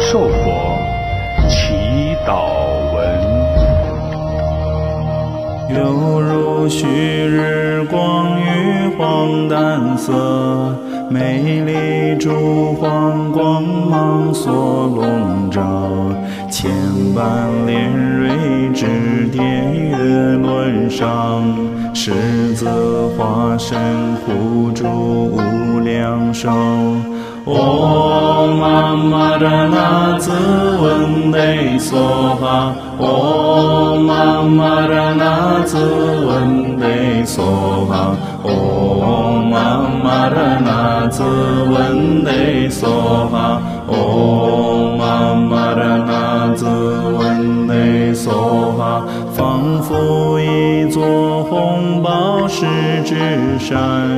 寿佛祈祷文。犹如旭日光于黄淡色，美丽珠黄光芒所笼罩。千般莲蕊之殿月轮上，十字化身护住无量寿。嗡玛玛拉那，嗡文得所哈，嗡玛玛拉那，滋文得所哈，嗡玛玛拉那，滋文得所哈，嗡玛玛拉那，滋文得所哈，仿佛一座红宝石之山。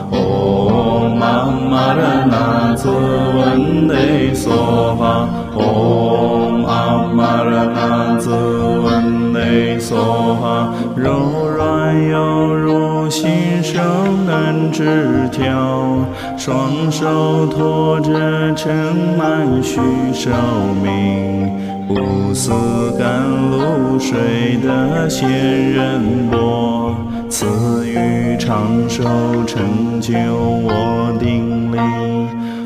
向您顶礼。Om Amaranath Vande Soha Om Amaranath Vande Soha Om Amaranath Vande Soha Om Amaranath Vande Soha 柔软犹如新生嫩枝条，双手托着盛满续寿命，不似甘露水的仙人波，赐予长寿，成就我定力。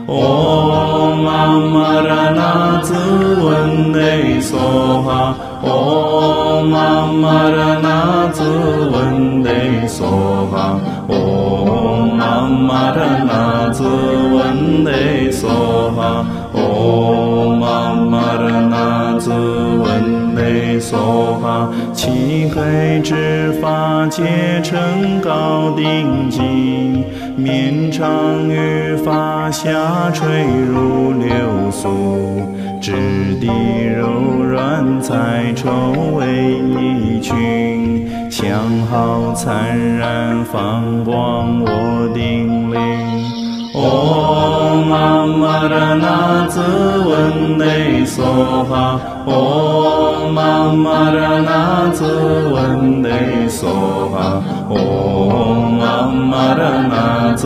哦，妈拉那子文内娑哈，哦，妈拉那子。Vande Soha 漆黑之发结成高定髻，绵长于发下垂如流苏，质地柔软彩绸为一裙，相好灿然放光我顶礼。ॐ मरणाच वन्दे सोहा। ॐ मरणाच वन्दे सोहा। ॐ मरणाच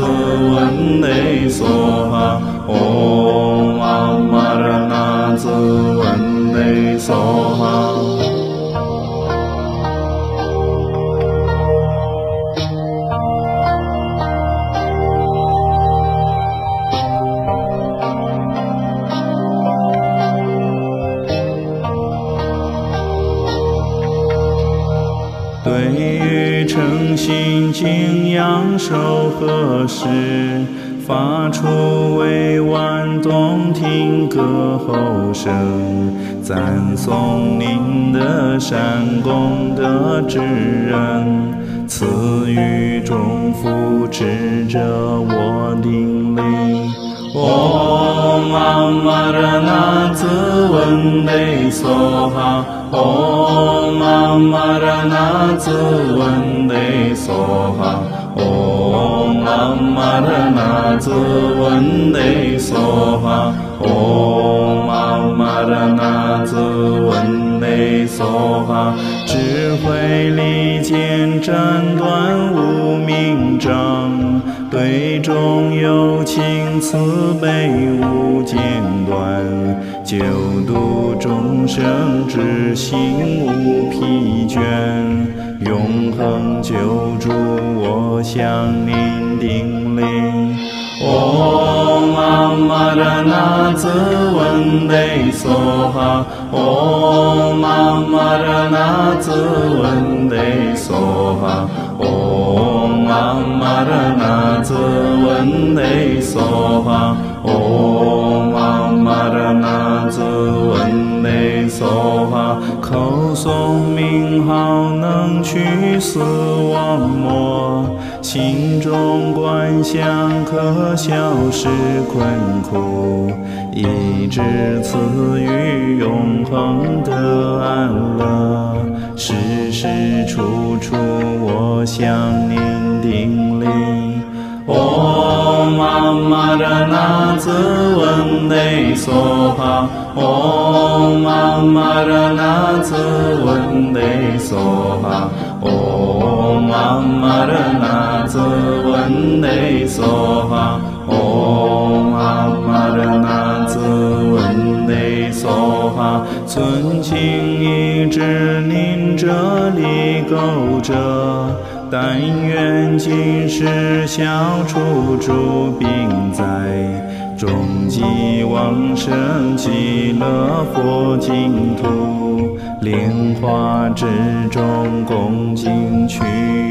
वन्दे सोहा। ॐ मरणाच वन्दे सोहा। 手合十，发出委婉动听歌喉声，赞颂您的善功德之恩，赐予众福持着我顶礼。ॐ अमरनाथ वन्दे सोहा ॐ अमरनाथ वन्दे सोहा ॐ अमरनाथ वन्दे सोहा ॐ Amarnath 娑哈智慧利剑斩断无名障，对众有情慈悲无间断，救度众生之心无疲倦，永恒救助我向您顶礼。Om 玛拉那兹温那哈，嗡玛拉那兹温那伊娑哈，嗡玛拉那兹温那伊娑哈，嗡玛拉那兹温那伊娑哈，口诵名号能去死。心中观想可消失困苦，一直赐予永恒的安乐。时时处处我向您顶礼。哦，妈妈的那子文内娑哈，哦，妈妈的那子文内娑哈，哦，妈妈的。Soha Om Amaranath Vande Soha 存情意志，您这里勾着。但愿今世消除诸病灾，终极往生极乐佛净土，莲花之中恭敬取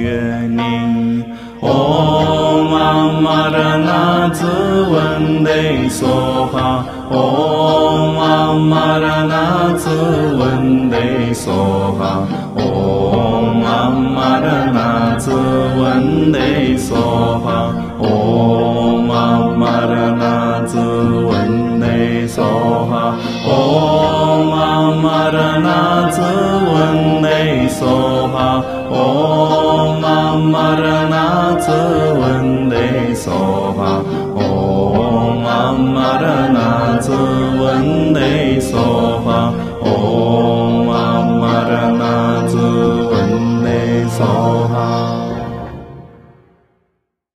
愿您。嗡阿妈的纳兹嗡得索哈嗡阿妈的纳兹嗡得索哈嗡阿妈的纳兹嗡得索哈嗡阿妈的纳兹嗡得索哈嗡阿妈的纳兹嗡得索哈嗡玛纳兹文戴索玛哦玛玛纳兹文戴索